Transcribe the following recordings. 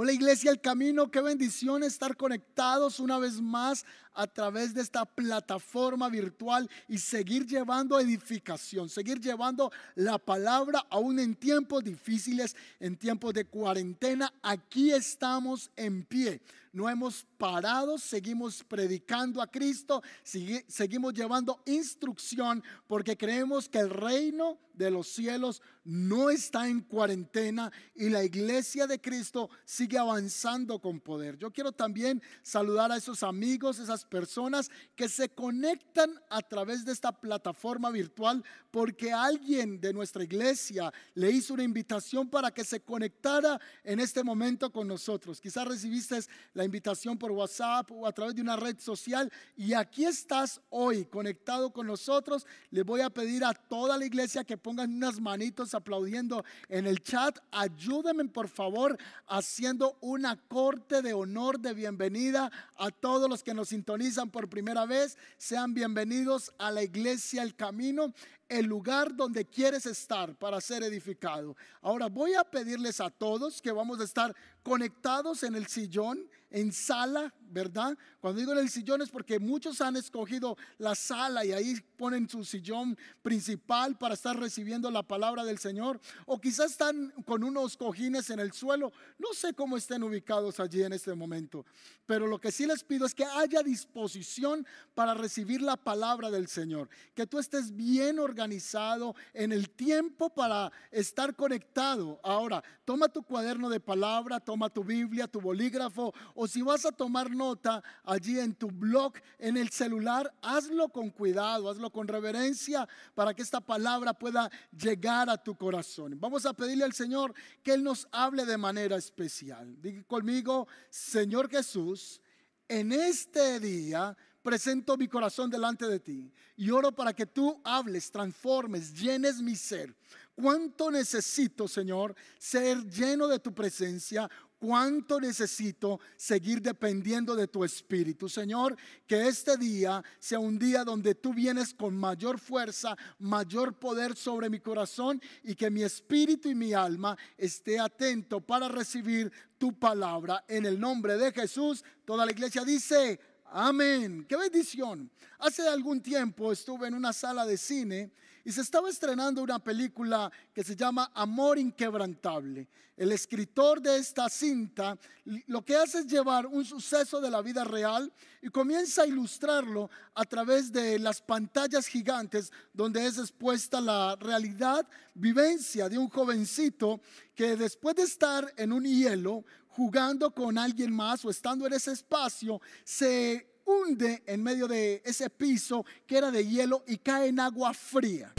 Hola Iglesia El Camino, qué bendición estar conectados una vez más a través de esta plataforma virtual y seguir llevando edificación, seguir llevando la palabra aún en tiempos difíciles, en tiempos de cuarentena. Aquí estamos en pie no hemos parado, seguimos predicando a Cristo, seguimos llevando instrucción porque creemos que el reino de los cielos no está en cuarentena y la iglesia de Cristo sigue avanzando con poder. Yo quiero también saludar a esos amigos, esas personas que se conectan a través de esta plataforma virtual porque alguien de nuestra iglesia le hizo una invitación para que se conectara en este momento con nosotros. Quizás recibiste la invitación por WhatsApp o a través de una red social y aquí estás hoy conectado con nosotros. Le voy a pedir a toda la iglesia que pongan unas manitos aplaudiendo en el chat. Ayúdenme por favor haciendo una corte de honor de bienvenida a todos los que nos sintonizan por primera vez. Sean bienvenidos a la iglesia El Camino el lugar donde quieres estar para ser edificado. Ahora voy a pedirles a todos que vamos a estar conectados en el sillón, en sala, ¿verdad? Cuando digo en el sillón es porque muchos han escogido la sala y ahí ponen su sillón principal para estar recibiendo la palabra del Señor. O quizás están con unos cojines en el suelo. No sé cómo estén ubicados allí en este momento. Pero lo que sí les pido es que haya disposición para recibir la palabra del Señor. Que tú estés bien organizado en el tiempo para estar conectado. Ahora, toma tu cuaderno de palabra, toma tu Biblia, tu bolígrafo. O si vas a tomar nota allí en tu blog, en el celular, hazlo con cuidado, hazlo con reverencia para que esta palabra pueda llegar a tu corazón. Vamos a pedirle al Señor que Él nos hable de manera especial. Diga conmigo, Señor Jesús, en este día presento mi corazón delante de ti y oro para que tú hables, transformes, llenes mi ser. ¿Cuánto necesito, Señor, ser lleno de tu presencia? Cuánto necesito seguir dependiendo de tu espíritu. Señor, que este día sea un día donde tú vienes con mayor fuerza, mayor poder sobre mi corazón y que mi espíritu y mi alma esté atento para recibir tu palabra. En el nombre de Jesús, toda la iglesia dice, amén. Qué bendición. Hace algún tiempo estuve en una sala de cine y se estaba estrenando una película que se llama Amor Inquebrantable. El escritor de esta cinta lo que hace es llevar un suceso de la vida real y comienza a ilustrarlo a través de las pantallas gigantes donde es expuesta la realidad, vivencia de un jovencito que después de estar en un hielo jugando con alguien más o estando en ese espacio, se hunde en medio de ese piso que era de hielo y cae en agua fría.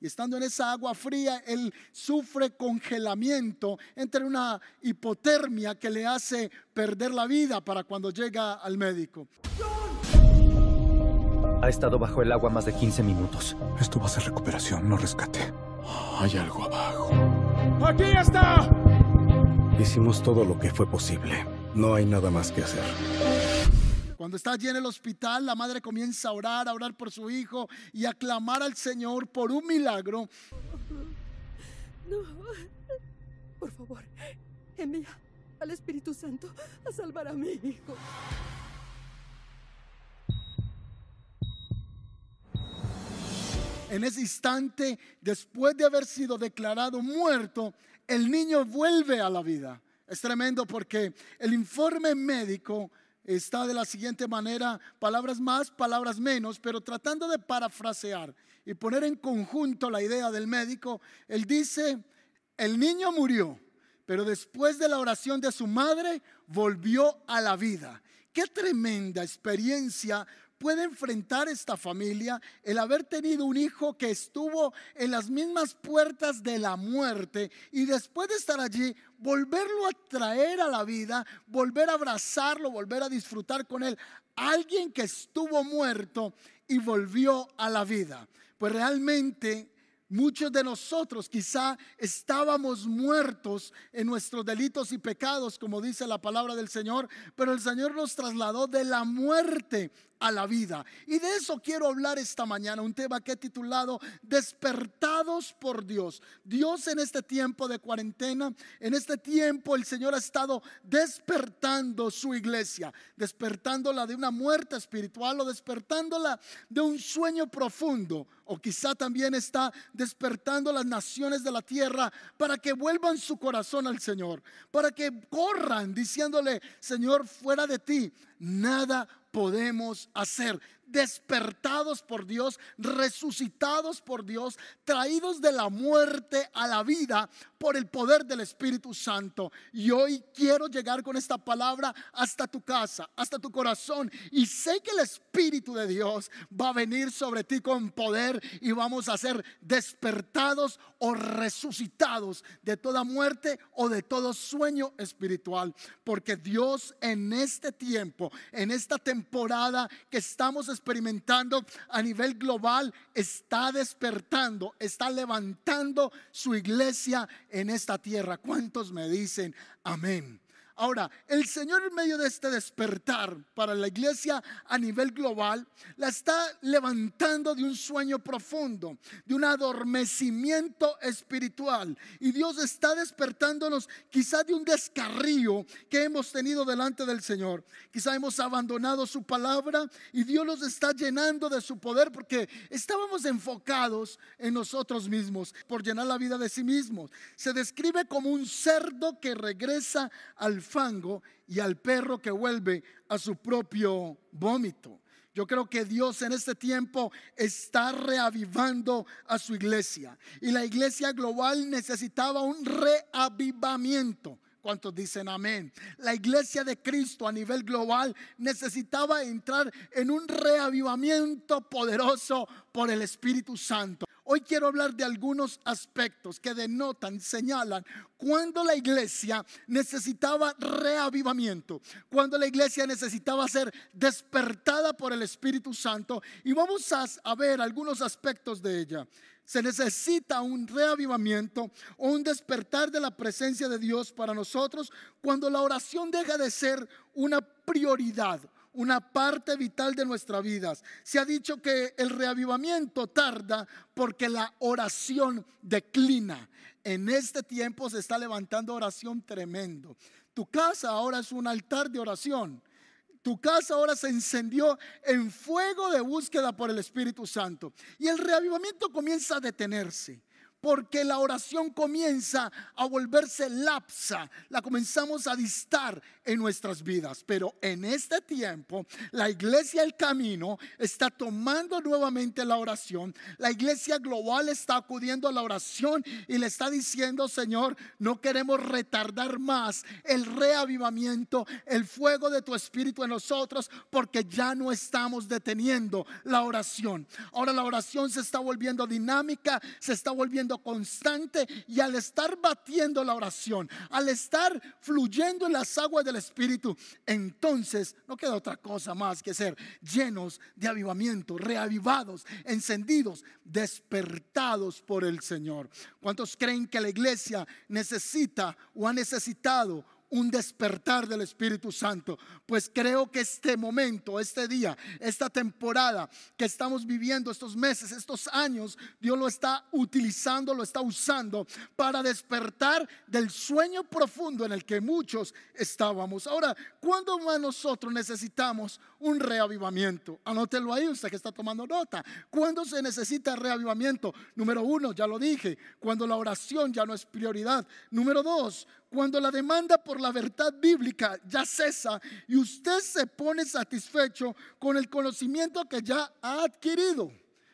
Y estando en esa agua fría, él sufre congelamiento, entre una hipotermia que le hace perder la vida para cuando llega al médico. Ha estado bajo el agua más de 15 minutos. Esto va a ser recuperación, no rescate. Hay algo abajo. ¡Aquí está! Hicimos todo lo que fue posible. No hay nada más que hacer. Cuando está allí en el hospital, la madre comienza a orar, a orar por su hijo y a clamar al Señor por un milagro. No, por favor, envía al Espíritu Santo a salvar a mi hijo. En ese instante, después de haber sido declarado muerto, el niño vuelve a la vida. Es tremendo porque el informe médico está de la siguiente manera, palabras más, palabras menos, pero tratando de parafrasear y poner en conjunto la idea del médico, él dice, el niño murió, pero después de la oración de su madre volvió a la vida. Qué tremenda experiencia puede enfrentar esta familia el haber tenido un hijo que estuvo en las mismas puertas de la muerte y después de estar allí, volverlo a traer a la vida, volver a abrazarlo, volver a disfrutar con él. Alguien que estuvo muerto y volvió a la vida. Pues realmente Muchos de nosotros quizá estábamos muertos en nuestros delitos y pecados, como dice la palabra del Señor, pero el Señor nos trasladó de la muerte a la vida. Y de eso quiero hablar esta mañana, un tema que he titulado Despertados por Dios. Dios en este tiempo de cuarentena, en este tiempo el Señor ha estado despertando su iglesia, despertándola de una muerte espiritual o despertándola de un sueño profundo. O quizá también está despertando las naciones de la tierra para que vuelvan su corazón al Señor, para que corran diciéndole, Señor, fuera de ti, nada podemos hacer despertados por Dios, resucitados por Dios, traídos de la muerte a la vida por el poder del Espíritu Santo. Y hoy quiero llegar con esta palabra hasta tu casa, hasta tu corazón. Y sé que el Espíritu de Dios va a venir sobre ti con poder y vamos a ser despertados o resucitados de toda muerte o de todo sueño espiritual. Porque Dios en este tiempo, en esta temporada que estamos experimentando a nivel global está despertando, está levantando su iglesia en esta tierra. ¿Cuántos me dicen amén? Ahora, el Señor en medio de este despertar para la iglesia a nivel global, la está levantando de un sueño profundo, de un adormecimiento espiritual. Y Dios está despertándonos quizás de un descarrío que hemos tenido delante del Señor. Quizá hemos abandonado su palabra y Dios nos está llenando de su poder porque estábamos enfocados en nosotros mismos por llenar la vida de sí mismos. Se describe como un cerdo que regresa al fango y al perro que vuelve a su propio vómito. Yo creo que Dios en este tiempo está reavivando a su iglesia. Y la iglesia global necesitaba un reavivamiento. ¿Cuántos dicen amén? La iglesia de Cristo a nivel global necesitaba entrar en un reavivamiento poderoso por el Espíritu Santo. Hoy quiero hablar de algunos aspectos que denotan, señalan cuando la iglesia necesitaba reavivamiento, cuando la iglesia necesitaba ser despertada por el Espíritu Santo y vamos a, ver algunos aspectos de ella. Se necesita un reavivamiento o un despertar de la presencia de Dios para nosotros cuando la oración deja de ser una prioridad, una parte vital de nuestras vidas. Se ha dicho que el reavivamiento tarda porque la oración declina. En este tiempo se está levantando oración tremendo. Tu casa ahora es un altar de oración. Tu casa ahora se encendió en fuego de búsqueda por el Espíritu Santo. Y el reavivamiento comienza a detenerse porque la oración comienza a volverse lapsa, la comenzamos a distar en nuestras vidas. Pero en este tiempo, la iglesia El Camino está tomando nuevamente la oración. La iglesia global está acudiendo a la oración y le está diciendo, Señor, no queremos retardar más el reavivamiento, el fuego de tu espíritu en nosotros, porque ya no estamos deteniendo la oración. Ahora la oración se está volviendo dinámica, se está volviendo constante y al estar batiendo la oración, al estar fluyendo en las aguas del Espíritu, entonces no queda otra cosa más que ser llenos de avivamiento, reavivados, encendidos, despertados por el Señor. ¿Cuántos creen que la iglesia necesita o ha necesitado un despertar del Espíritu Santo. Pues creo que este momento, este día, esta temporada que estamos viviendo, estos meses, estos años, Dios lo está utilizando, lo está usando para despertar del sueño profundo en el que muchos estábamos. Ahora, ¿cuándo más nosotros necesitamos un reavivamiento? Anótelo ahí, usted que está tomando nota. ¿Cuándo se necesita reavivamiento? Número uno, ya lo dije, cuando la oración ya no es prioridad. Número dos, cuando la demanda por la verdad bíblica ya cesa y usted se pone satisfecho con el conocimiento que ya ha adquirido.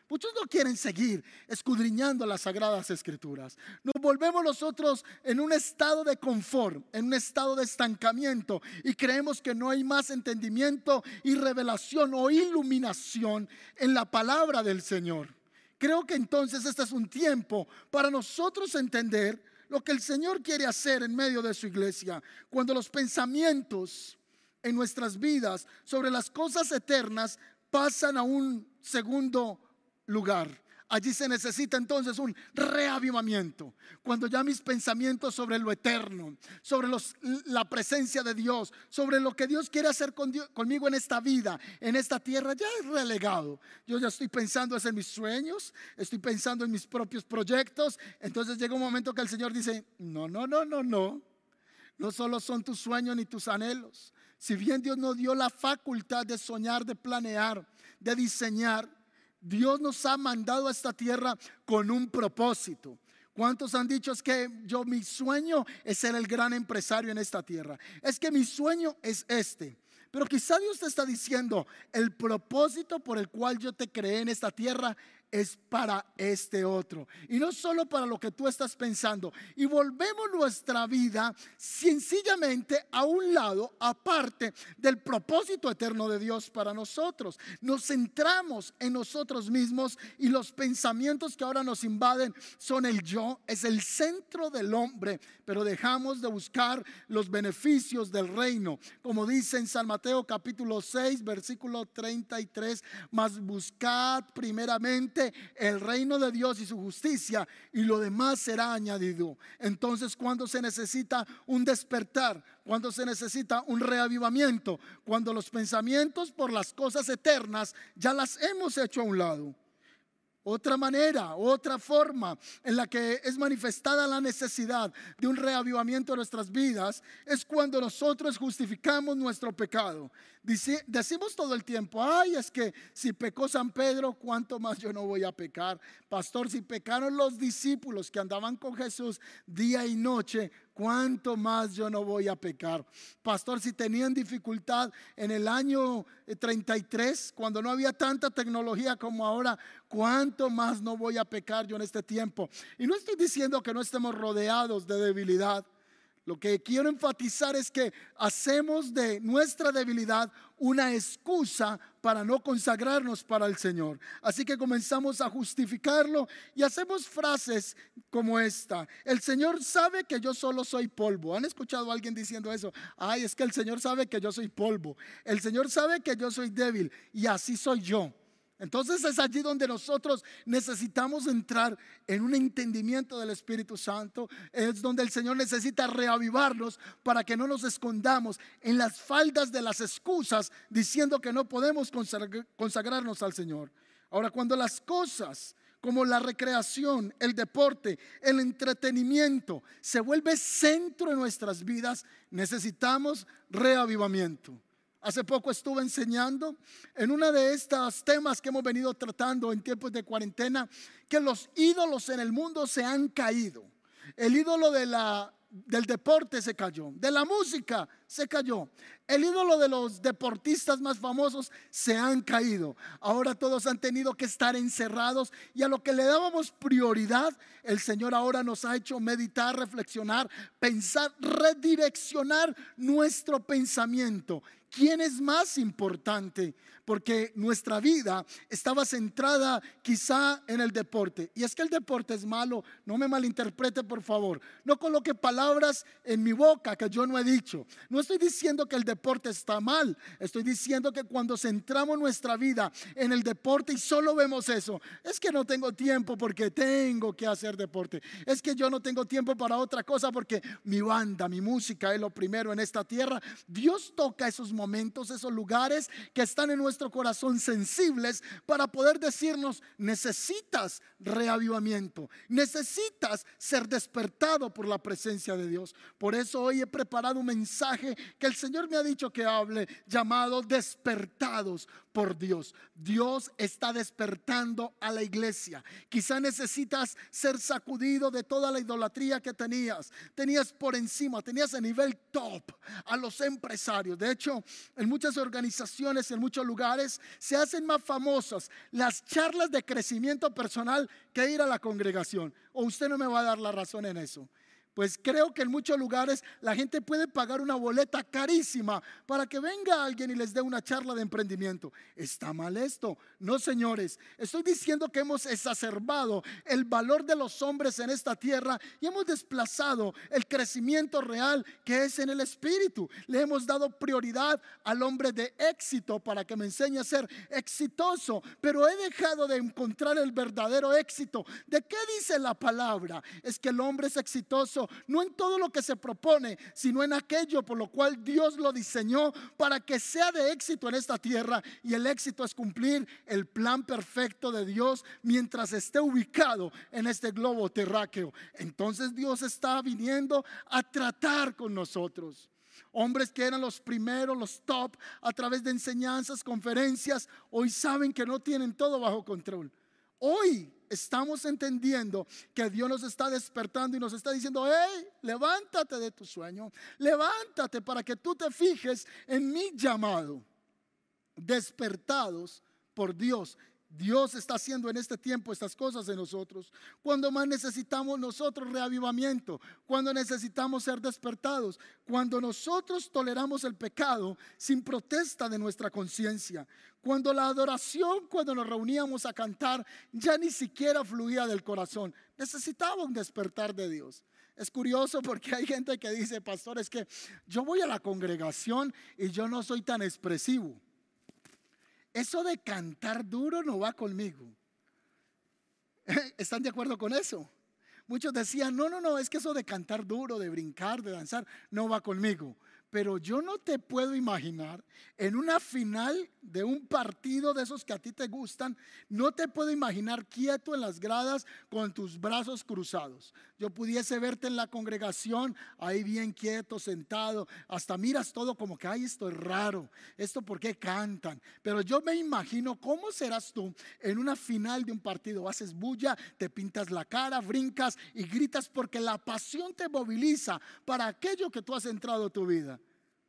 Muchos no quieren seguir escudriñando las sagradas escrituras. Nos volvemos nosotros en un estado de confort, en un estado de estancamiento y creemos que no hay más entendimiento y revelación o iluminación en la palabra del Señor. Creo que entonces este es un tiempo para nosotros entender lo que el Señor quiere hacer en medio de su iglesia. Cuando los pensamientos en nuestras vidas sobre las cosas eternas pasan a un segundo lugar, Allí se necesita entonces un reavivamiento. Cuando ya mis pensamientos sobre lo eterno, sobre la presencia de Dios, sobre lo que Dios quiere hacer conmigo en esta vida, en esta tierra, ya es relegado. Yo ya estoy pensando en mis sueños, estoy pensando en mis propios proyectos. Entonces llega un momento que el Señor dice, no, no, no, no, no. No solo son tus sueños ni tus anhelos. Si bien Dios nos dio la facultad de soñar, de planear, de diseñar, Dios nos ha mandado a esta tierra con un propósito. ¿Cuántos han dicho es que yo mi sueño es ser el gran empresario en esta tierra? Es que mi sueño es este. Pero quizá Dios te está diciendo, el propósito por el cual yo te creé en esta tierra es para este otro. Y no solo para lo que tú estás pensando. Y volvemos nuestra vida sencillamente a un lado, aparte del propósito eterno de Dios para nosotros. Nos centramos en nosotros mismos y los pensamientos que ahora nos invaden son el yo, es el centro del hombre, pero dejamos de buscar los beneficios del reino. Como dice en San Mateo capítulo 6, versículo 33, mas buscad primeramente el reino de Dios y su justicia y lo demás será añadido. Entonces, cuando se necesita un despertar, cuando se necesita un reavivamiento, cuando los pensamientos por las cosas eternas ya las hemos hecho a un lado. Otra manera, otra forma en la que es manifestada la necesidad de un reavivamiento de nuestras vidas es cuando nosotros justificamos nuestro pecado. Decimos todo el tiempo, ay, es que si pecó San Pedro, ¿cuánto más yo no voy a pecar? Pastor, si pecaron los discípulos que andaban con Jesús día y noche, ¿cuánto más yo no voy a pecar? Pastor, si tenían dificultad en el año 33, eh, cuando no había tanta tecnología como ahora, ¿cuánto más no voy a pecar yo en este tiempo? Y no estoy diciendo que no estemos rodeados de debilidad. Lo que quiero enfatizar es que hacemos de nuestra debilidad una excusa para no consagrarnos para el Señor. Así que comenzamos a justificarlo y hacemos frases como esta. El Señor sabe que yo solo soy polvo. ¿Han escuchado a alguien diciendo eso? Ay, es que el Señor sabe que yo soy polvo. El Señor sabe que yo soy débil y así soy yo. Entonces es allí donde nosotros necesitamos entrar en un entendimiento del Espíritu Santo. Es donde el Señor necesita reavivarnos para que no nos escondamos en las faldas de las excusas diciendo que no podemos consagrarnos al Señor. Ahora, cuando las cosas como la recreación, el deporte, el entretenimiento se vuelve centro de nuestras vidas, necesitamos reavivamiento. Hace poco estuve enseñando en uno de estos temas que hemos venido tratando en tiempos de cuarentena, que los ídolos en el mundo se han caído. El ídolo de la, del deporte se cayó, de la música se cayó, el ídolo de los deportistas más famosos se han caído. Ahora todos han tenido que estar encerrados y a lo que le dábamos prioridad, el Señor ahora nos ha hecho meditar, reflexionar, pensar, redireccionar nuestro pensamiento ¿Quién es más importante? Porque nuestra vida estaba centrada quizá en el deporte. Y es que el deporte es malo, no me malinterprete por favor. No coloque palabras en mi boca que yo no he dicho. Estoy diciendo que el deporte está mal. Estoy diciendo que cuando centramos nuestra vida en el deporte y solo vemos eso, es que no tengo tiempo porque tengo que hacer deporte. Es que yo no tengo tiempo para otra cosa porque mi banda, mi música es lo primero en esta tierra. Dios toca esos momentos esos lugares que están en nuestro corazón sensibles para poder decirnos, necesitas reavivamiento, necesitas ser despertado por la presencia de Dios. Por eso hoy he preparado un mensaje que el Señor me ha dicho que hable, llamado despertados por Dios. Dios está despertando a la iglesia. Quizá necesitas ser sacudido de toda la idolatría que tenías. Tenías por encima, tenías a nivel top a los empresarios. De hecho, en muchas organizaciones, en muchos lugares, se hacen más famosas las charlas de crecimiento personal que ir a la congregación. O usted no me va a dar la razón en eso. Pues creo que en muchos lugares la gente puede pagar una boleta carísima para que venga alguien y les dé una charla de emprendimiento. ¿Está mal esto? No, señores. Estoy diciendo que hemos exacerbado el valor de los hombres en esta tierra y hemos desplazado el crecimiento real que es en el espíritu. Le hemos dado prioridad al hombre de éxito para que me enseñe a ser exitoso, pero he dejado de encontrar el verdadero éxito. ¿De qué dice la palabra? Es que el hombre es exitoso no en todo lo que se propone, sino en aquello por lo cual Dios lo diseñó para que sea de éxito en esta tierra. Y el éxito es cumplir el plan perfecto de Dios mientras esté ubicado en este globo terráqueo. Entonces Dios está viniendo a tratar con nosotros. Hombres que eran los primeros, los top, a través de enseñanzas, conferencias, hoy saben que no tienen todo bajo control. Hoy estamos entendiendo que Dios nos está despertando y nos está diciendo, hey, levántate de tu sueño, levántate para que tú te fijes en mi llamado. Despertados por Dios Dios está haciendo en este tiempo estas cosas en nosotros. Cuando más necesitamos nosotros reavivamiento, cuando necesitamos ser despertados, cuando nosotros toleramos el pecado sin protesta de nuestra conciencia, cuando la adoración, cuando nos reuníamos a cantar, ya ni siquiera fluía del corazón. Necesitaba un despertar de Dios. Es curioso porque hay gente que dice, pastor, es que yo voy a la congregación y yo no soy tan expresivo. Eso de cantar duro no va conmigo. ¿Están de acuerdo con eso? Muchos decían, no, no, no, es que eso de cantar duro, de brincar, de danzar, no va conmigo. Pero yo no te puedo imaginar en una final de un partido de esos que a ti te gustan, no te puedo imaginar quieto en las gradas con tus brazos cruzados. Yo pudiese verte en la congregación ahí bien quieto, sentado, hasta miras todo como que, ay, esto es raro, esto por qué cantan. Pero yo me imagino cómo serás tú en una final de un partido. Haces bulla, te pintas la cara, brincas y gritas porque la pasión te moviliza para aquello que tú has entrado a tu vida.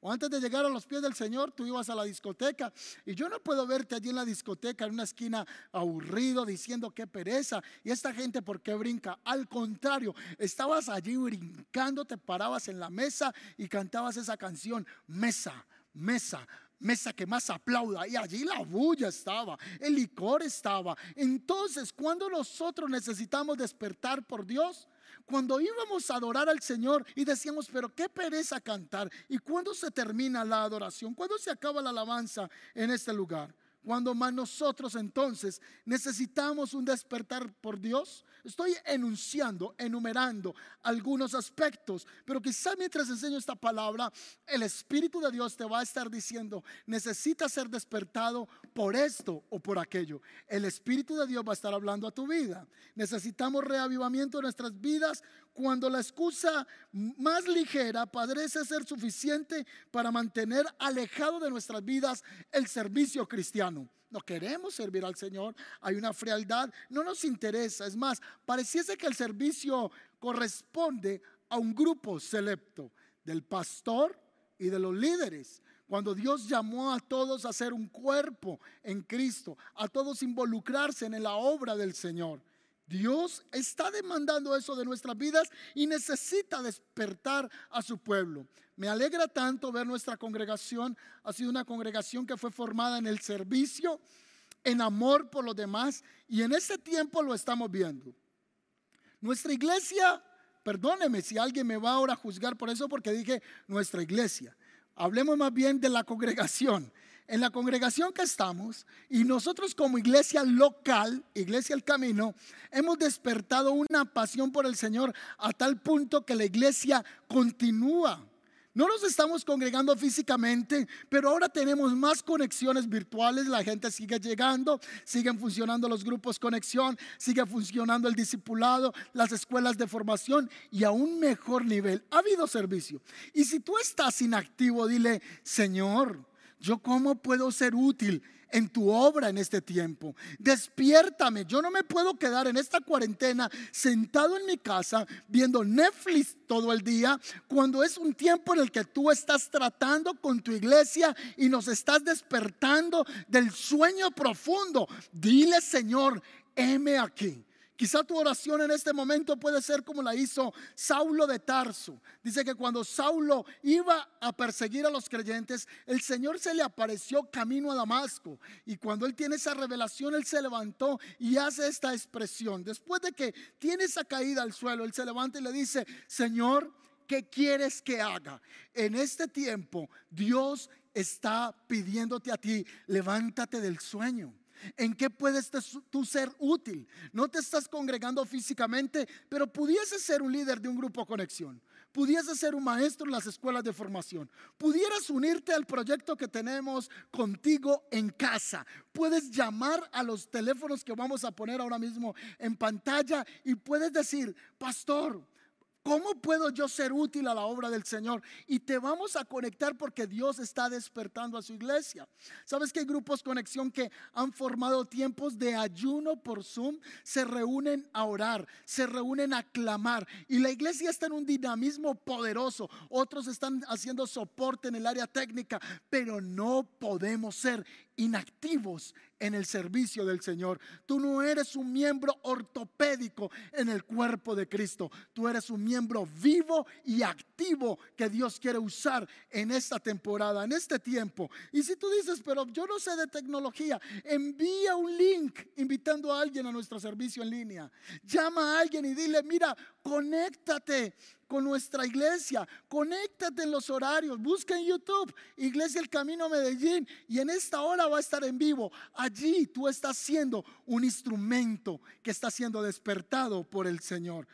O antes de llegar a los pies del Señor, tú ibas a la discoteca. Y yo no puedo verte allí en la discoteca, en una esquina aburrido, diciendo qué pereza. Y esta gente, ¿por qué brinca? Al contrario, estabas allí brincando, te parabas en la mesa y cantabas esa canción, mesa, mesa, mesa que más aplauda. Y allí la bulla estaba, el licor estaba. Entonces, cuando nosotros necesitamos despertar por Dios, cuando íbamos a adorar al Señor y decíamos, pero qué pereza cantar. ¿Y cuándo se termina la adoración? ¿Cuándo se acaba la alabanza en este lugar? Cuando más nosotros entonces necesitamos un despertar por Dios, estoy enunciando, enumerando algunos aspectos, pero quizá mientras enseño esta palabra, el Espíritu de Dios te va a estar diciendo, necesitas ser despertado por esto o por aquello. El Espíritu de Dios va a estar hablando a tu vida. Necesitamos reavivamiento en nuestras vidas cuando la excusa más ligera parece ser suficiente para mantener alejado de nuestras vidas el servicio cristiano. No queremos servir al Señor, hay una frialdad, no nos interesa. Es más, pareciese que el servicio corresponde a un grupo selecto del pastor y de los líderes. Cuando Dios llamó a todos a ser un cuerpo en Cristo, a todos involucrarse en la obra del Señor. Dios está demandando eso de nuestras vidas y necesita despertar a su pueblo. Me alegra tanto ver nuestra congregación. Ha sido una congregación que fue formada en el servicio, en amor por los demás y en ese tiempo lo estamos viendo. Nuestra iglesia, perdóneme si alguien me va ahora a juzgar por eso porque dije nuestra iglesia. Hablemos más bien de la congregación en la congregación que estamos y nosotros como iglesia local, Iglesia El Camino, hemos despertado una pasión por el Señor a tal punto que la iglesia continúa. No nos estamos congregando físicamente, pero ahora tenemos más conexiones virtuales. La gente sigue llegando, siguen funcionando los grupos conexión, sigue funcionando el discipulado, las escuelas de formación y a un mejor nivel. Ha habido servicio. Y si tú estás inactivo, dile, Señor, ¿Yo cómo puedo ser útil en tu obra en este tiempo? Despiértame. Yo no me puedo quedar en esta cuarentena sentado en mi casa viendo Netflix todo el día cuando es un tiempo en el que tú estás tratando con tu iglesia y nos estás despertando del sueño profundo. Dile, Señor, heme aquí Quizá tu oración en este momento puede ser como la hizo Saulo de Tarso. Dice que cuando Saulo iba a perseguir a los creyentes, el Señor se le apareció camino a Damasco. Y cuando él tiene esa revelación, él se levantó y hace esta expresión. Después de que tiene esa caída al suelo, él se levanta y le dice, Señor, ¿qué quieres que haga? En este tiempo, Dios está pidiéndote a ti, levántate del sueño. ¿En qué puedes tú ser útil? No te estás congregando físicamente, pero pudiese ser un líder de un grupo conexión. Pudiese ser un maestro en las escuelas de formación. Pudieras unirte al proyecto que tenemos contigo en casa. Puedes llamar a los teléfonos que vamos a poner ahora mismo en pantalla y puedes decir, pastor, ¿Cómo puedo yo ser útil a la obra del Señor? Y te vamos a conectar porque Dios está despertando a su iglesia. ¿Sabes que hay grupos conexión que han formado tiempos de ayuno por Zoom? Se reúnen a orar, se reúnen a clamar. Y la iglesia está en un dinamismo poderoso. Otros están haciendo soporte en el área técnica, pero no podemos ser inactivos en el servicio del Señor. Tú no eres un miembro ortopédico en el cuerpo de Cristo. Tú eres un miembro vivo y activo que Dios quiere usar en esta temporada, en este tiempo. Y si tú dices, pero yo no sé de tecnología, envía un link invitando a alguien a nuestro servicio en línea. Llama a alguien y dile, mira, conéctate con nuestra iglesia. Conéctate en los horarios. Busca en YouTube Iglesia El Camino Medellín y en esta hora va a estar en vivo. Allí tú estás siendo un instrumento que está siendo despertado por el Señor.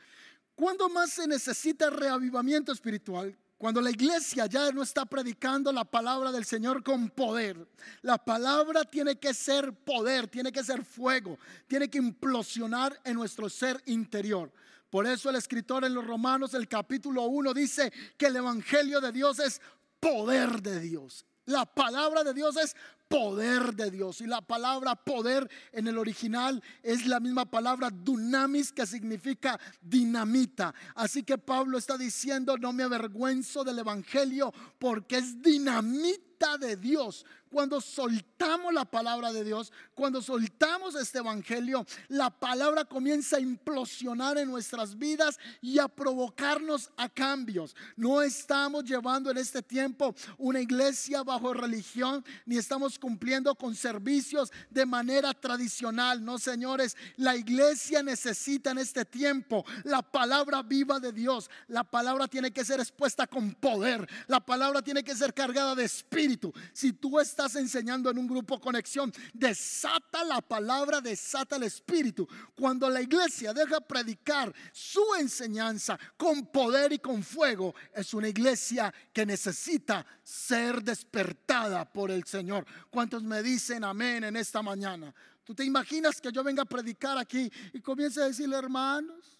¿Cuándo más se necesita reavivamiento espiritual? Cuando la iglesia ya no está predicando la palabra del Señor con poder. La palabra tiene que ser poder, tiene que ser fuego, tiene que implosionar en nuestro ser interior. Por eso el escritor en los Romanos, el capítulo 1, dice que el Evangelio de Dios es poder de Dios. La palabra de Dios es poder de Dios. Y la palabra poder en el original es la misma palabra dunamis que significa dinamita. Así que Pablo está diciendo, no me avergüenzo del Evangelio porque es dinamita de Dios cuando soltamos la palabra de Dios, cuando soltamos este evangelio, la palabra comienza a implosionar en nuestras vidas y a provocarnos a cambios. No estamos llevando en este tiempo una iglesia bajo religión, ni estamos cumpliendo con servicios de manera tradicional. No, señores, la iglesia necesita en este tiempo la palabra viva de Dios. La palabra tiene que ser expuesta con poder. La palabra tiene que ser cargada de espíritu. Si tú estás estás enseñando en un grupo conexión, desata la palabra, desata el espíritu. Cuando la iglesia deja predicar su enseñanza con poder y con fuego, es una iglesia que necesita ser despertada por el Señor. ¿Cuántos me dicen amén en esta mañana? ¿Tú te imaginas que yo venga a predicar aquí y comience a decirle, hermanos?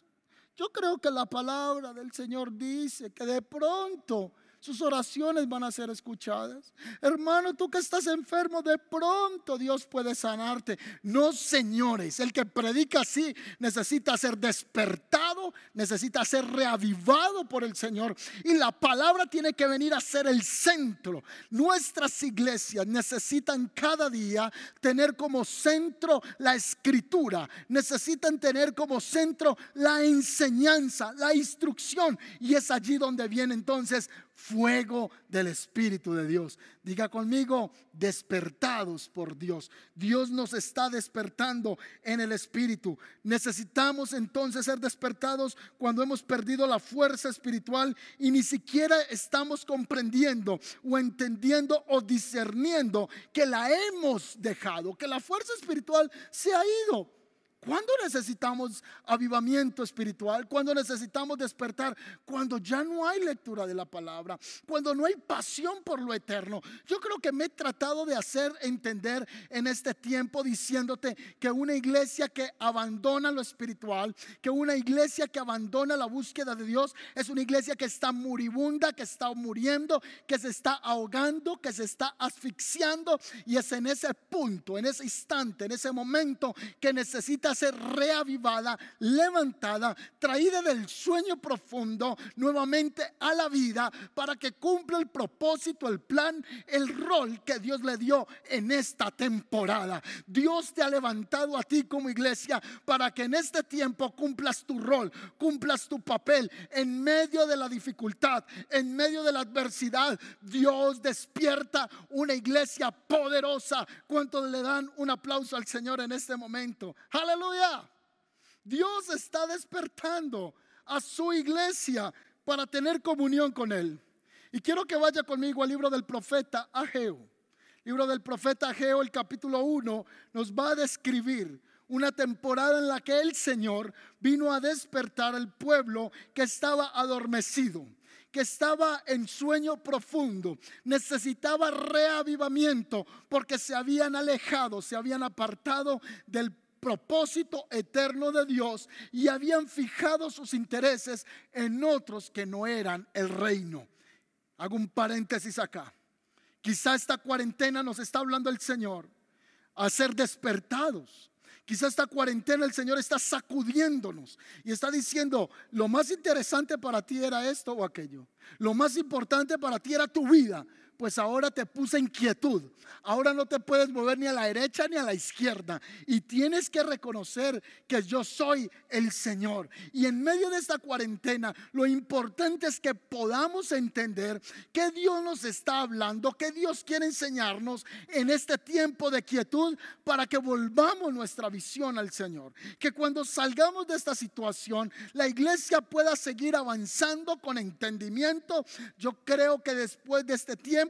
Yo creo que la palabra del Señor dice que de pronto sus oraciones van a ser escuchadas. Hermano, tú que estás enfermo, de pronto Dios puede sanarte. No, señores, el que predica así necesita ser despertado, necesita ser reavivado por el Señor. Y la palabra tiene que venir a ser el centro. Nuestras iglesias necesitan cada día tener como centro la escritura, necesitan tener como centro la enseñanza, la instrucción. Y es allí donde viene entonces fuego del Espíritu de Dios. Diga conmigo, despertados por Dios. Dios nos está despertando en el Espíritu. Necesitamos entonces ser despertados cuando hemos perdido la fuerza espiritual y ni siquiera estamos comprendiendo o entendiendo o discerniendo que la hemos dejado, que la fuerza espiritual se ha ido. ¿Cuándo necesitamos avivamiento espiritual? ¿Cuándo necesitamos despertar? Cuando ya no hay lectura de la palabra, cuando no hay pasión por lo eterno. Yo creo que me he tratado de hacer entender en este tiempo diciéndote que una iglesia que abandona lo espiritual, que una iglesia que abandona la búsqueda de Dios, es una iglesia que está muribunda, que está muriendo, que se está ahogando, que se está asfixiando. Y es en ese punto, en ese instante, en ese momento que necesita necesita ser reavivada, levantada, traída del sueño profundo nuevamente a la vida para que cumpla el propósito, el plan, el rol que Dios le dio en esta temporada. Dios te ha levantado a ti como iglesia para que en este tiempo cumplas tu rol, cumplas tu papel en medio de la dificultad, en medio de la adversidad. Dios despierta una iglesia poderosa. ¿Cuántos le dan un aplauso al Señor en este momento? Aleluya. Dios está despertando a su iglesia para tener comunión con Él. Y quiero que vaya conmigo al libro del profeta Ageo. Libro del profeta Ageo, el capítulo 1, nos va a describir una temporada en la que el Señor vino a despertar al pueblo que estaba adormecido, que estaba en sueño profundo, necesitaba reavivamiento porque se habían alejado, se habían apartado del propósito eterno de Dios y habían fijado sus intereses en otros que no eran el reino. Hago un paréntesis acá. Quizá esta cuarentena nos está hablando el Señor a ser despertados. Quizá esta cuarentena el Señor está sacudiéndonos y está diciendo, lo más interesante para ti era esto o aquello. Lo más importante para ti era tu vida pues ahora te puse inquietud. Ahora no te puedes mover ni a la derecha ni a la izquierda. Y tienes que reconocer que yo soy el Señor. Y en medio de esta cuarentena, lo importante es que podamos entender que Dios nos está hablando, que Dios quiere enseñarnos en este tiempo de quietud para que volvamos nuestra visión al Señor. Que cuando salgamos de esta situación, la iglesia pueda seguir avanzando con entendimiento. Yo creo que después de este tiempo,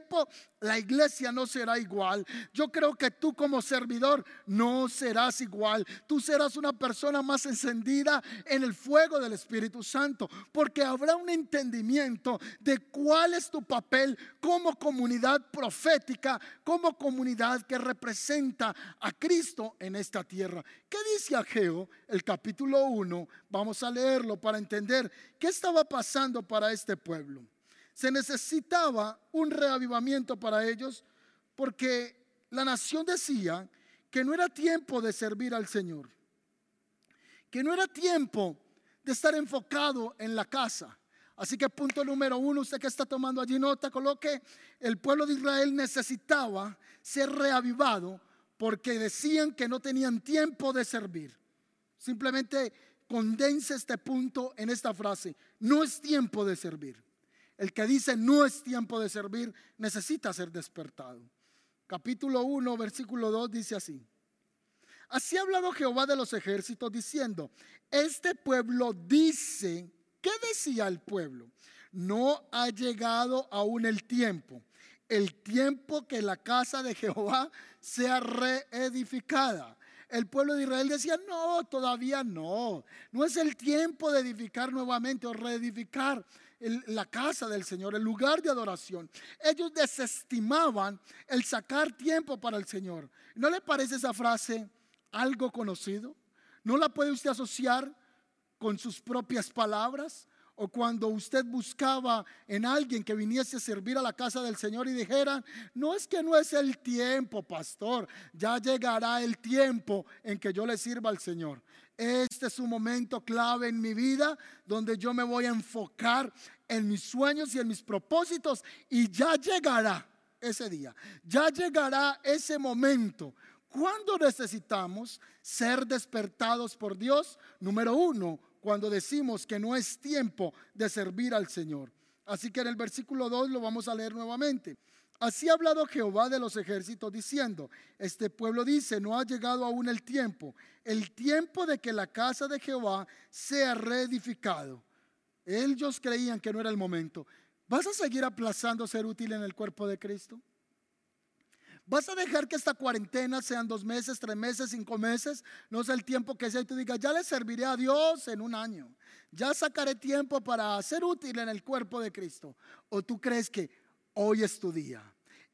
la iglesia no será igual. Yo creo que tú como servidor no serás igual. Tú serás una persona más encendida en el fuego del Espíritu Santo, porque habrá un entendimiento de cuál es tu papel como comunidad profética, como comunidad que representa a Cristo en esta tierra. ¿Qué dice Ageo, el capítulo 1? Vamos a leerlo para entender qué estaba pasando para este pueblo se necesitaba un reavivamiento para ellos porque la nación decía que no era tiempo de servir al Señor, que no era tiempo de estar enfocado en la casa. Así que punto número uno, usted que está tomando allí nota, coloque, el pueblo de Israel necesitaba ser reavivado porque decían que no tenían tiempo de servir. Simplemente condense este punto en esta frase, no es tiempo de servir. El que dice no es tiempo de servir necesita ser despertado. Capítulo 1, versículo 2 dice así. Así ha hablado Jehová de los ejércitos diciendo, este pueblo dice, ¿qué decía el pueblo? No ha llegado aún el tiempo, el tiempo que la casa de Jehová sea reedificada. El pueblo de Israel decía, no, todavía no, no es el tiempo de edificar nuevamente o reedificar la casa del Señor, el lugar de adoración. Ellos desestimaban el sacar tiempo para el Señor. ¿No le parece esa frase algo conocido? ¿No la puede usted asociar con sus propias palabras? O cuando usted buscaba en alguien que viniese a servir a la casa del Señor y dijera, no es que no es el tiempo, pastor, ya llegará el tiempo en que yo le sirva al Señor. Este es un momento clave en mi vida donde yo me voy a enfocar en mis sueños y en mis propósitos y ya llegará ese día, ya llegará ese momento. Cuando necesitamos ser despertados por Dios? Número uno, cuando decimos que no es tiempo de servir al Señor. Así que en el versículo 2 lo vamos a leer nuevamente. Así ha hablado Jehová de los ejércitos diciendo, este pueblo dice, no ha llegado aún el tiempo, el tiempo de que la casa de Jehová sea reedificado. Ellos creían que no era el momento. ¿Vas a seguir aplazando ser útil en el cuerpo de Cristo? ¿Vas a dejar que esta cuarentena sean dos meses, tres meses, cinco meses? No sé el tiempo que sea y tú digas, ya le serviré a Dios en un año. Ya sacaré tiempo para ser útil en el cuerpo de Cristo. ¿O tú crees que hoy es tu día?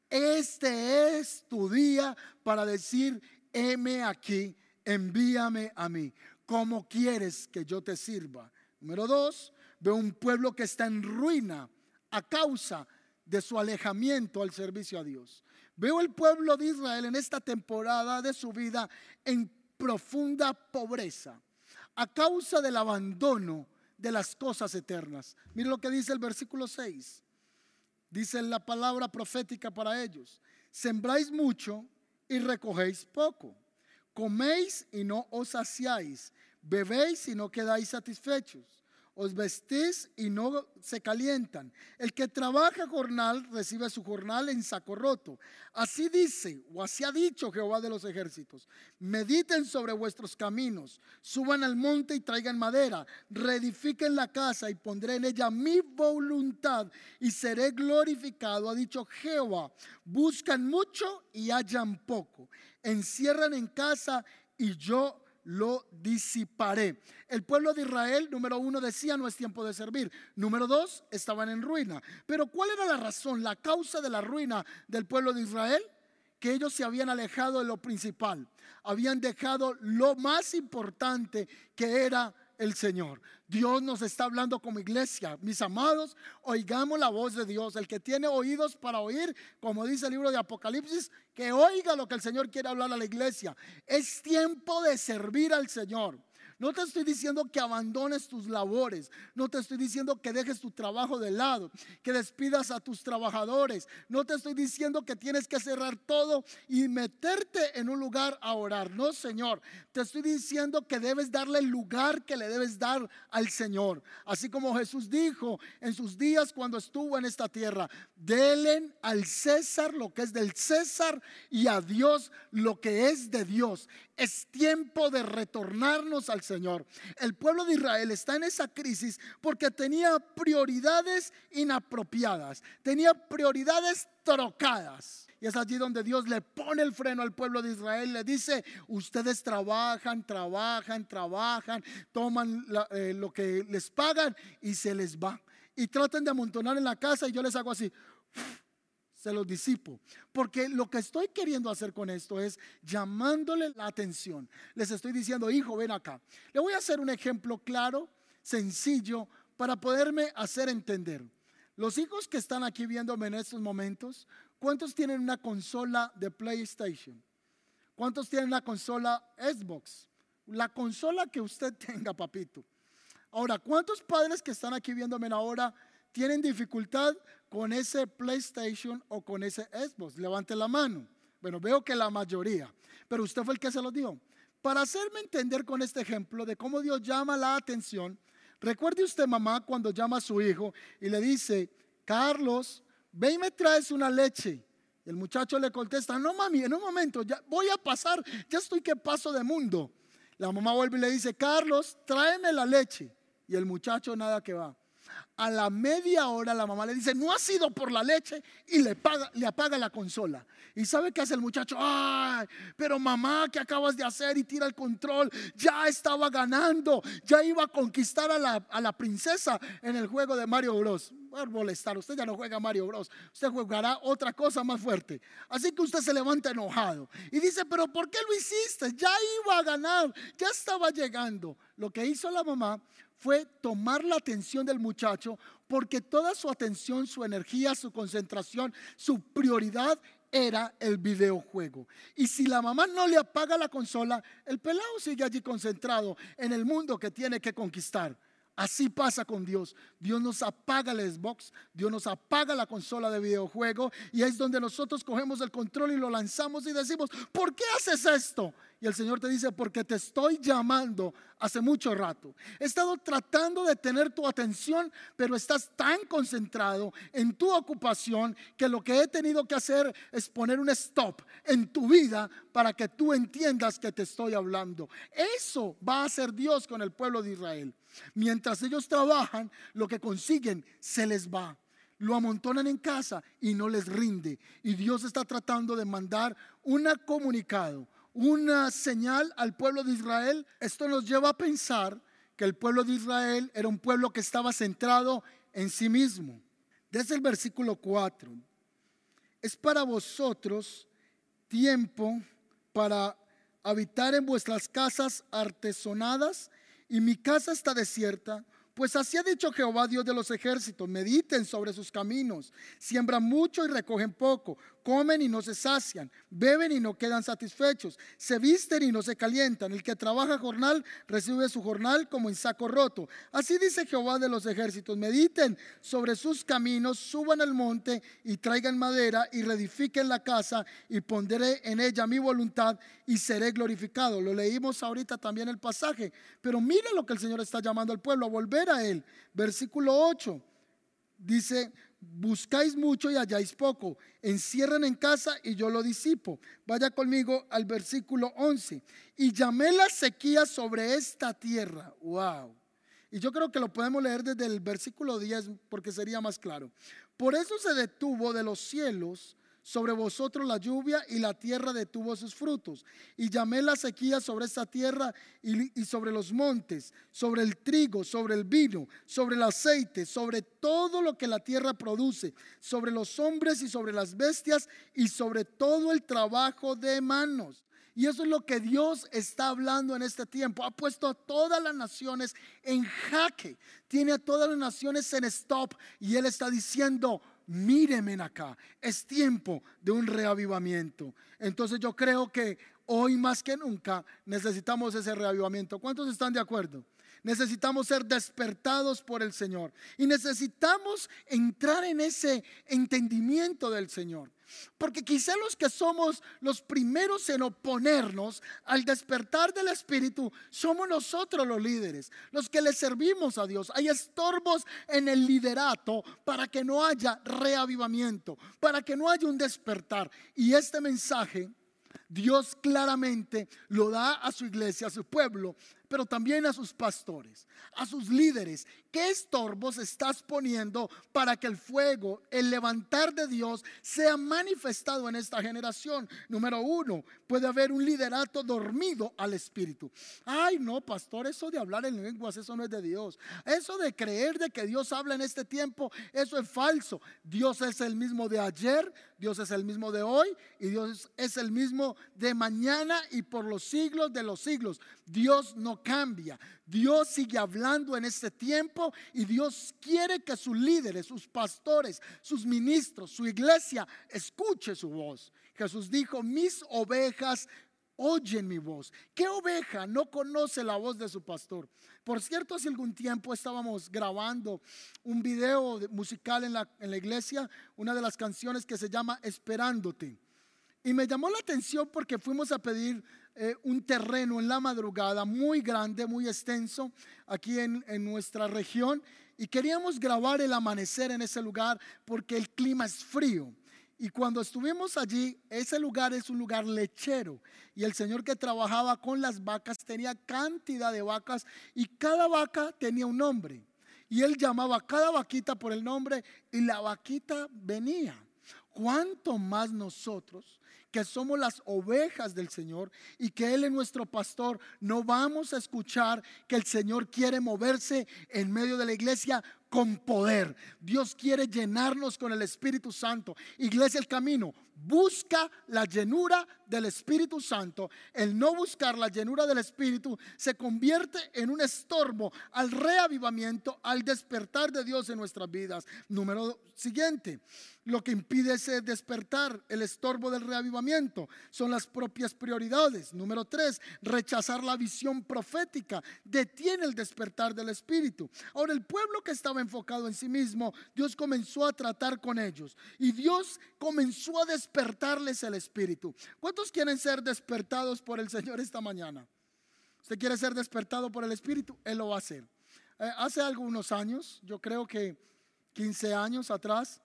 Este es tu día para decir, heme aquí, envíame a mí. ¿Cómo quieres que yo te sirva? Número dos, veo un pueblo que está en ruina a causa de su alejamiento al servicio a Dios. Veo el pueblo de Israel en esta temporada de su vida en profunda pobreza a causa del abandono de las cosas eternas. Mire lo que dice el versículo 6. Dice la palabra profética para ellos. Sembráis mucho y recogéis poco. Coméis y no os saciáis. Bebéis y no quedáis satisfechos os vestís y no se calientan. El que trabaja jornal recibe su jornal en saco roto. Así dice, o así ha dicho Jehová de los ejércitos. Mediten sobre vuestros caminos, suban al monte y traigan madera, reedifiquen la casa y pondré en ella mi voluntad y seré glorificado, ha dicho Jehová. Buscan mucho y hallan poco. Encierran en casa y yo lo disiparé. El pueblo de Israel, número uno, decía no es tiempo de servir. Número dos, estaban en ruina. Pero ¿cuál era la razón, la causa de la ruina del pueblo de Israel? Que ellos se habían alejado de lo principal. Habían dejado lo más importante que era el Señor. Dios nos está hablando como iglesia. Mis amados, oigamos la voz de Dios. El que tiene oídos para oír, como dice el libro de Apocalipsis, que oiga lo que el Señor quiere hablar a la iglesia. Es tiempo de servir al Señor. No te estoy diciendo que abandones tus labores. No te estoy diciendo que dejes tu trabajo de lado, que despidas a tus trabajadores. No te estoy diciendo que tienes que cerrar todo y meterte en un lugar a orar. No, Señor. Te estoy diciendo que debes darle el lugar que le debes dar al Señor. Así como Jesús dijo en sus días cuando estuvo en esta tierra, delen al César lo que es del César y a Dios lo que es de Dios. Es tiempo de retornarnos al Señor. El pueblo de Israel está en esa crisis porque tenía prioridades inapropiadas, tenía prioridades trocadas. Y es allí donde Dios le pone el freno al pueblo de Israel. Le dice, ustedes trabajan, trabajan, trabajan, toman eh, lo que les pagan y se les va. Y tratan de amontonar en la casa y yo les hago así se los disipo. Porque lo que estoy queriendo hacer con esto es llamándole la atención. Les estoy diciendo, hijo, ven acá. Le voy a hacer un ejemplo claro, sencillo, para poderme hacer entender. Los hijos que están aquí viéndome en estos momentos, ¿cuántos tienen una consola de PlayStation? ¿Cuántos tienen una consola Xbox? La consola que usted tenga, papito. Ahora, ¿cuántos padres que están aquí viéndome ahora tienen dificultad con ese PlayStation o con ese Xbox? Levante la mano. Bueno, veo que la mayoría, pero usted fue el que se lo dio. Para hacerme entender con este ejemplo de cómo Dios llama la atención, recuerde usted mamá cuando llama a su hijo y le dice, Carlos, ve y me traes una leche. El muchacho le contesta, no mami, en un momento, ya voy a pasar, ya estoy que paso de mundo. La mamá vuelve y le dice, Carlos, tráeme la leche. Y el muchacho nada que va. A la media hora la mamá le dice, no ha sido por la leche y le, paga, apaga la consola. ¿Y sabe qué hace el muchacho? Ay, pero mamá, ¿qué acabas de hacer? Y tira el control. Ya estaba ganando, ya iba a conquistar a la, a la princesa en el juego de Mario Bros. Por molestar, usted ya no juega Mario Bros. Usted jugará otra cosa más fuerte. Así que usted se levanta enojado y dice, pero ¿por qué lo hiciste? Ya iba a ganar, ya estaba llegando. Lo que hizo la mamá fue tomar la atención del muchacho porque toda su atención, su energía, su concentración, su prioridad era el videojuego. Y si la mamá no le apaga la consola, el pelado sigue allí concentrado en el mundo que tiene que conquistar. Así pasa con Dios. Dios nos apaga el Xbox, Dios nos apaga la consola de videojuego y es donde nosotros cogemos el control y lo lanzamos y decimos, ¿por qué haces esto? Y el Señor te dice, porque te estoy llamando hace mucho rato. He estado tratando de tener tu atención, pero estás tan concentrado en tu ocupación que lo que he tenido que hacer es poner un stop en tu vida para que tú entiendas que te estoy hablando. Eso va a hacer Dios con el pueblo de Israel. Mientras ellos trabajan, lo que consiguen se les va lo amontonan en casa y no les rinde. Y Dios está tratando de mandar un comunicado, una señal al pueblo de Israel, esto nos lleva a pensar que el pueblo de Israel era un pueblo que estaba centrado en sí mismo. Desde el versículo 4, es para vosotros tiempo para habitar en vuestras casas artesonadas y mi casa está desierta Pues así ha dicho Jehová, Dios de los ejércitos, mediten sobre sus caminos, siembran mucho y recogen poco, comen y no se sacian, beben y no quedan satisfechos, se visten y no se calientan. El que trabaja jornal recibe su jornal como en saco roto. Así dice Jehová de los ejércitos, mediten sobre sus caminos, suban al monte y traigan madera y reedifiquen la casa y pondré en ella mi voluntad y seré glorificado. Lo leímos ahorita también el pasaje, pero mire lo que el Señor está llamando al pueblo a volver a él. Versículo 8 dice, buscáis mucho y halláis poco, encierran en casa y yo lo disipo. Vaya conmigo al versículo 11. Y llamé la sequía sobre esta tierra. Wow. Y yo creo que lo podemos leer desde el versículo 10 porque sería más claro. Por eso se detuvo de los cielos sobre vosotros la lluvia y la tierra detuvo sus frutos. Y llamé la sequía sobre esta tierra y, sobre los montes, sobre el trigo, sobre el vino, sobre el aceite, sobre todo lo que la tierra produce, sobre los hombres y sobre las bestias y sobre todo el trabajo de manos. Y eso es lo que Dios está hablando en este tiempo. Ha puesto a todas las naciones en jaque. Tiene a todas las naciones en stop. Y Él está diciendo, mírenme acá, es tiempo de un reavivamiento. Entonces yo creo que hoy más que nunca necesitamos ese reavivamiento. ¿Cuántos están de acuerdo? Necesitamos ser despertados por el Señor y necesitamos entrar en ese entendimiento del Señor. Porque quizá los que somos los primeros en oponernos al despertar del Espíritu somos nosotros los líderes, los que le servimos a Dios. Hay estorbos en el liderato para que no haya reavivamiento, para que no haya un despertar. Y este mensaje Dios claramente lo da a su iglesia, a su pueblo, pero también a sus pastores, a sus líderes. ¿Qué estorbos estás poniendo para que el fuego, el levantar de Dios sea manifestado en esta generación? Número uno, puede haber un liderato dormido al Espíritu. Ay, no, pastor, eso de hablar en lenguas, eso no es de Dios. Eso de creer de que Dios habla en este tiempo, eso es falso. Dios es el mismo de ayer, Dios es el mismo de hoy y Dios es el mismo de mañana y por los siglos de los siglos. Dios no cambia. Dios sigue hablando en este tiempo y Dios quiere que sus líderes, sus pastores, sus ministros, su iglesia escuche su voz. Jesús dijo, mis ovejas oyen mi voz. ¿Qué oveja no conoce la voz de su pastor? Por cierto, hace algún tiempo estábamos grabando un video musical en la, en la iglesia, una de las canciones que se llama Esperándote. Y me llamó la atención porque fuimos a pedir eh, un terreno en la madrugada muy grande, muy extenso, aquí en, en nuestra región. Y queríamos grabar el amanecer en ese lugar porque el clima es frío. Y cuando estuvimos allí, ese lugar es un lugar lechero. Y el señor que trabajaba con las vacas tenía cantidad de vacas y cada vaca tenía un nombre. Y él llamaba a cada vaquita por el nombre y la vaquita venía. ¿Cuánto más nosotros que somos las ovejas del Señor y que Él es nuestro pastor, no vamos a escuchar que el Señor quiere moverse en medio de la iglesia con poder. Dios quiere llenarnos con el Espíritu Santo. Iglesia, el camino busca la llenura del Espíritu Santo. El no buscar la llenura del Espíritu se convierte en un estorbo al reavivamiento, al despertar de Dios en nuestras vidas. Número siguiente, lo que impide ese despertar, el estorbo del reavivamiento, son las propias prioridades. Número tres, rechazar la visión profética detiene el despertar del Espíritu. Ahora, el pueblo que estaba enfocado en sí mismo, Dios comenzó a tratar con ellos y Dios comenzó a despertarles el Espíritu. ¿Cuántos quieren ser despertados por el Señor esta mañana? ¿Usted quiere ser despertado por el Espíritu? Él lo va a hacer. Eh, hace algunos años, yo creo que 15 años atrás,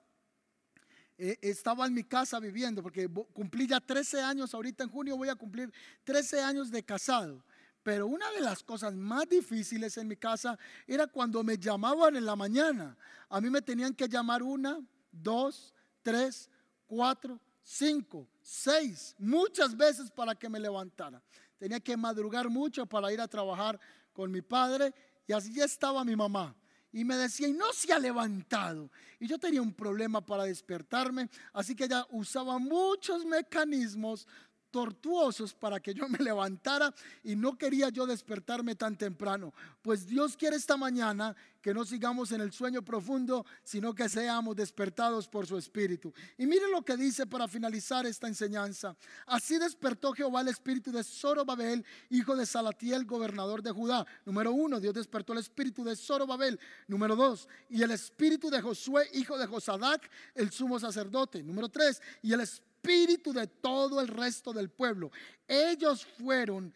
eh, estaba en mi casa viviendo, porque cumplí ya 13 años, ahorita en junio voy a cumplir 13 años de casado. Pero una de las cosas más difíciles en mi casa era cuando me llamaban en la mañana. A mí me tenían que llamar una, dos, tres, cuatro, cinco, seis, muchas veces para que me levantara. Tenía que madrugar mucho para ir a trabajar con mi padre y así estaba mi mamá. Y me decía, y no se ha levantado. Y yo tenía un problema para despertarme, así que ella usaba muchos mecanismos tortuosos para que yo me levantara y no quería yo despertarme tan temprano. Pues Dios quiere esta mañana que no sigamos en el sueño profundo, sino que seamos despertados por su espíritu. Y mire lo que dice para finalizar esta enseñanza. Así despertó Jehová el espíritu de Zorobabel, hijo de Salatiel, gobernador de Judá. Número uno, Dios despertó el espíritu de Zorobabel. Número dos, y el espíritu de Josué, hijo de Josadac, el sumo sacerdote. Número tres, y el espíritu de todo el resto del pueblo. Ellos fueron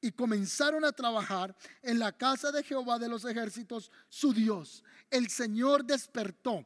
y comenzaron a trabajar en la casa de Jehová de los ejércitos, su Dios. El Señor despertó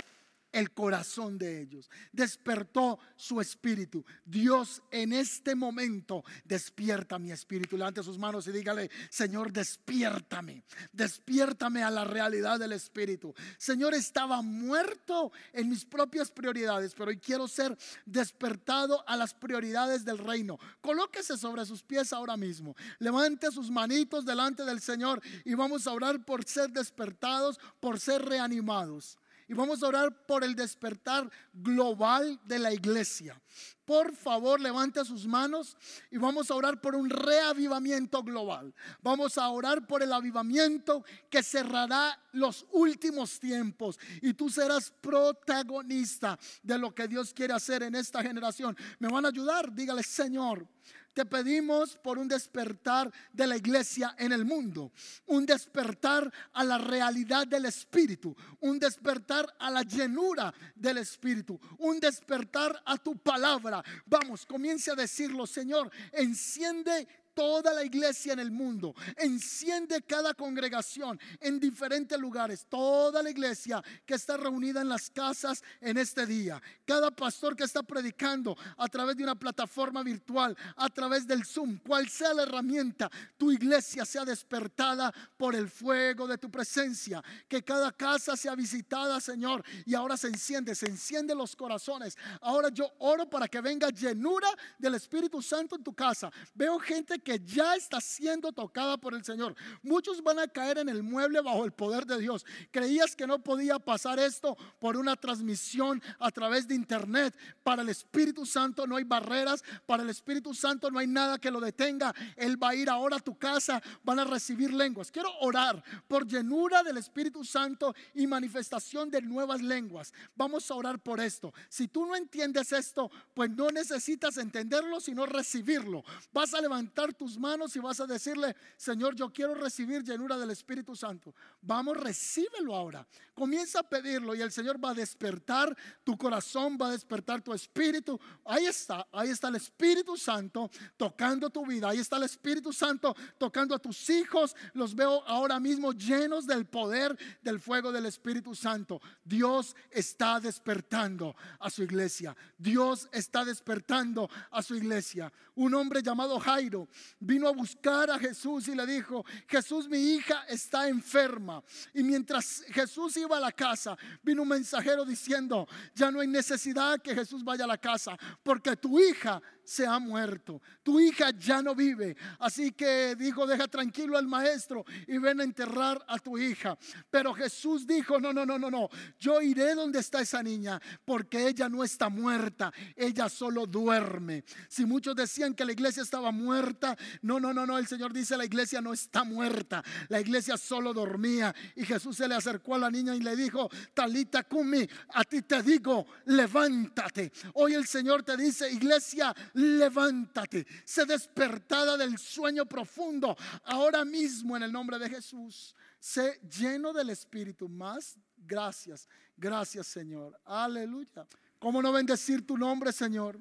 el corazón de ellos, despertó su espíritu. Dios en este momento despierta mi espíritu. Levante sus manos y dígale, Señor, despiértame, despiértame a la realidad del espíritu. Señor, estaba muerto en mis propias prioridades, pero hoy quiero ser despertado a las prioridades del reino. Colóquese sobre sus pies ahora mismo. Levante sus manitos delante del Señor y vamos a orar por ser despertados, por ser reanimados y vamos a orar por el despertar global de la iglesia. Por favor, levante sus manos y vamos a orar por un reavivamiento global. Vamos a orar por el avivamiento que cerrará los últimos tiempos y tú serás protagonista de lo que Dios quiere hacer en esta generación. ¿Me van a ayudar? Dígale, Señor. Te pedimos por un despertar de la iglesia en el mundo, un despertar a la realidad del Espíritu, un despertar a la llenura del Espíritu, un despertar a tu palabra. Vamos, comience a decirlo, Señor, enciende toda la iglesia en el mundo, enciende cada congregación en diferentes lugares, toda la iglesia que está reunida en las casas en este día, cada pastor que está predicando a través de una plataforma virtual, a través del Zoom, cual sea la herramienta, tu iglesia sea despertada por el fuego de tu presencia, que cada casa sea visitada, Señor, y ahora se enciende, se enciende los corazones. Ahora yo oro para que venga llenura del Espíritu Santo en tu casa. Veo gente que ya está siendo tocada por el Señor. Muchos van a caer en el mueble bajo el poder de Dios. Creías que no podía pasar esto por una transmisión a través de internet. Para el Espíritu Santo no hay barreras. Para el Espíritu Santo no hay nada que lo detenga. Él va a ir ahora a tu casa. Van a recibir lenguas. Quiero orar por llenura del Espíritu Santo y manifestación de nuevas lenguas. Vamos a orar por esto. Si tú no entiendes esto, pues no necesitas entenderlo, sino recibirlo. Vas a levantar tus manos y vas a decirle, Señor, yo quiero recibir llenura del Espíritu Santo. Vamos, recíbelo ahora. Comienza a pedirlo y el Señor va a despertar tu corazón, va a despertar tu espíritu. Ahí está, ahí está el Espíritu Santo tocando tu vida. Ahí está el Espíritu Santo tocando a tus hijos. Los veo ahora mismo llenos del poder del fuego del Espíritu Santo. Dios está despertando a su iglesia. Dios está despertando a su iglesia. Un hombre llamado Jairo vino a buscar a Jesús y le dijo, Jesús, mi hija está enferma. Y mientras Jesús iba a la casa, vino un mensajero diciendo, ya no hay necesidad que Jesús vaya a la casa, porque tu hija se ha muerto. Tu hija ya no vive. Así que dijo, deja tranquilo al maestro y ven a enterrar a tu hija. Pero Jesús dijo, no, no, no, no, no. Yo iré donde está esa niña porque ella no está muerta. Ella solo duerme. Si muchos decían que la iglesia estaba muerta, no, no, no, no. El Señor dice, la iglesia no está muerta. La iglesia solo dormía. Y Jesús se le acercó a la niña y le dijo, Talita Kumi, a ti te digo, levántate. Hoy el Señor te dice, iglesia, levántate, sé despertada del sueño profundo ahora mismo en el nombre de Jesús. Sé lleno del Espíritu. Más gracias, gracias Señor. Aleluya. ¿Cómo no bendecir tu nombre, Señor?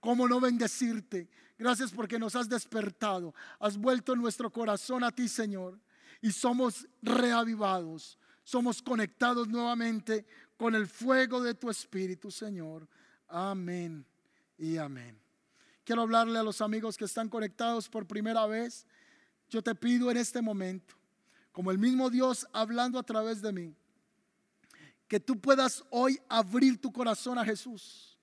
¿Cómo no bendecirte? Gracias porque nos has despertado. Has vuelto nuestro corazón a ti, Señor. Y somos reavivados. Somos conectados nuevamente con el fuego de tu Espíritu, Señor. Amén y amén. Quiero hablarle a los amigos que están conectados por primera vez. Yo te pido en este momento, como el mismo Dios hablando a través de mí, que tú puedas hoy abrir tu corazón a Jesús,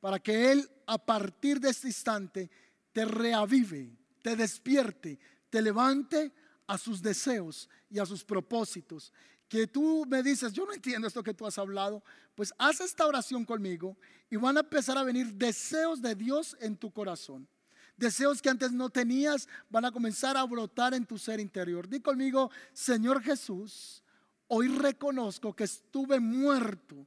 para que Él a partir de este instante te reavive, te despierte, te levante a sus deseos y a sus propósitos. Que tú me dices, yo no entiendo esto que tú has hablado, pues haz esta oración conmigo y van a empezar a venir deseos de Dios en tu corazón. Deseos que antes no tenías van a comenzar a brotar en tu ser interior. Di conmigo, Señor Jesús, hoy reconozco que estuve muerto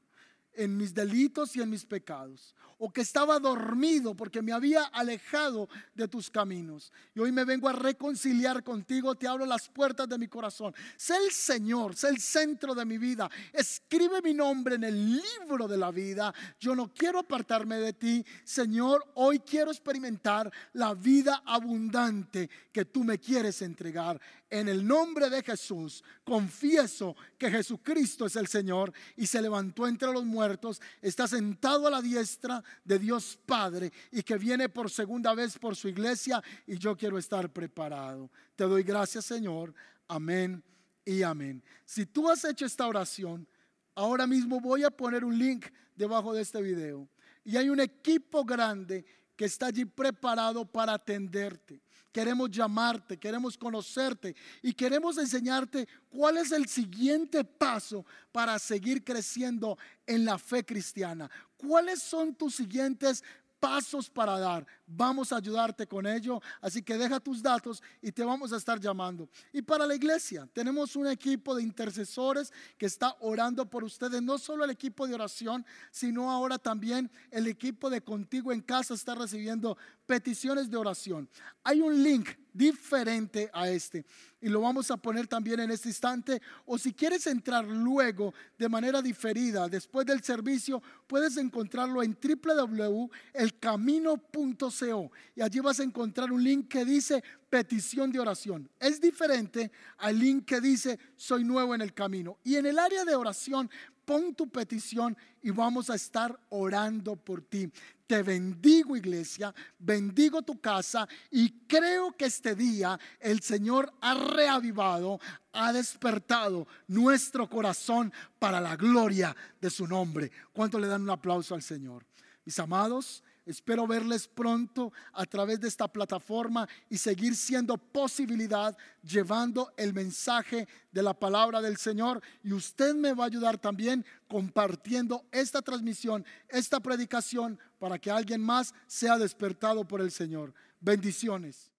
en mis delitos y en mis pecados, o que estaba dormido porque me había alejado de tus caminos. Y hoy me vengo a reconciliar contigo, te abro las puertas de mi corazón. Sé el Señor, sé el centro de mi vida. Escribe mi nombre en el libro de la vida. Yo no quiero apartarme de ti, Señor. Hoy quiero experimentar la vida abundante que tú me quieres entregar. En el nombre de Jesús, confieso que Jesucristo es el Señor y se levantó entre los muertos, está sentado a la diestra de Dios Padre y que viene por segunda vez por su iglesia y yo quiero estar preparado. Te doy gracias, Señor. Amén y amén. Si tú has hecho esta oración, ahora mismo voy a poner un link debajo de este video y hay un equipo grande que está allí preparado para atenderte. Queremos llamarte, queremos conocerte y queremos enseñarte cuál es el siguiente paso para seguir creciendo en la fe cristiana. ¿Cuáles son tus siguientes pasos para dar. Vamos a ayudarte con ello. Así que deja tus datos y te vamos a estar llamando. Y para la iglesia, tenemos un equipo de intercesores que está orando por ustedes. No solo el equipo de oración, sino ahora también el equipo de contigo en casa está recibiendo peticiones de oración. Hay un link diferente a este y lo vamos a poner también en este instante. O si quieres entrar luego de manera diferida, después del servicio, puedes encontrarlo en www.elcamino.co y allí vas a encontrar un link que dice petición de oración. Es diferente al link que dice soy nuevo en el camino. Y en el área de oración pon tu petición y vamos a estar orando por ti. Te bendigo iglesia, bendigo tu casa y creo que este día el Señor ha reavivado, ha despertado nuestro corazón para la gloria de su nombre. ¿Cuánto le dan un aplauso al Señor? Mis amados, Espero verles pronto a través de esta plataforma y seguir siendo posibilidad llevando el mensaje de la palabra del Señor. Y usted me va a ayudar también compartiendo esta transmisión, esta predicación, para que alguien más sea despertado por el Señor. Bendiciones.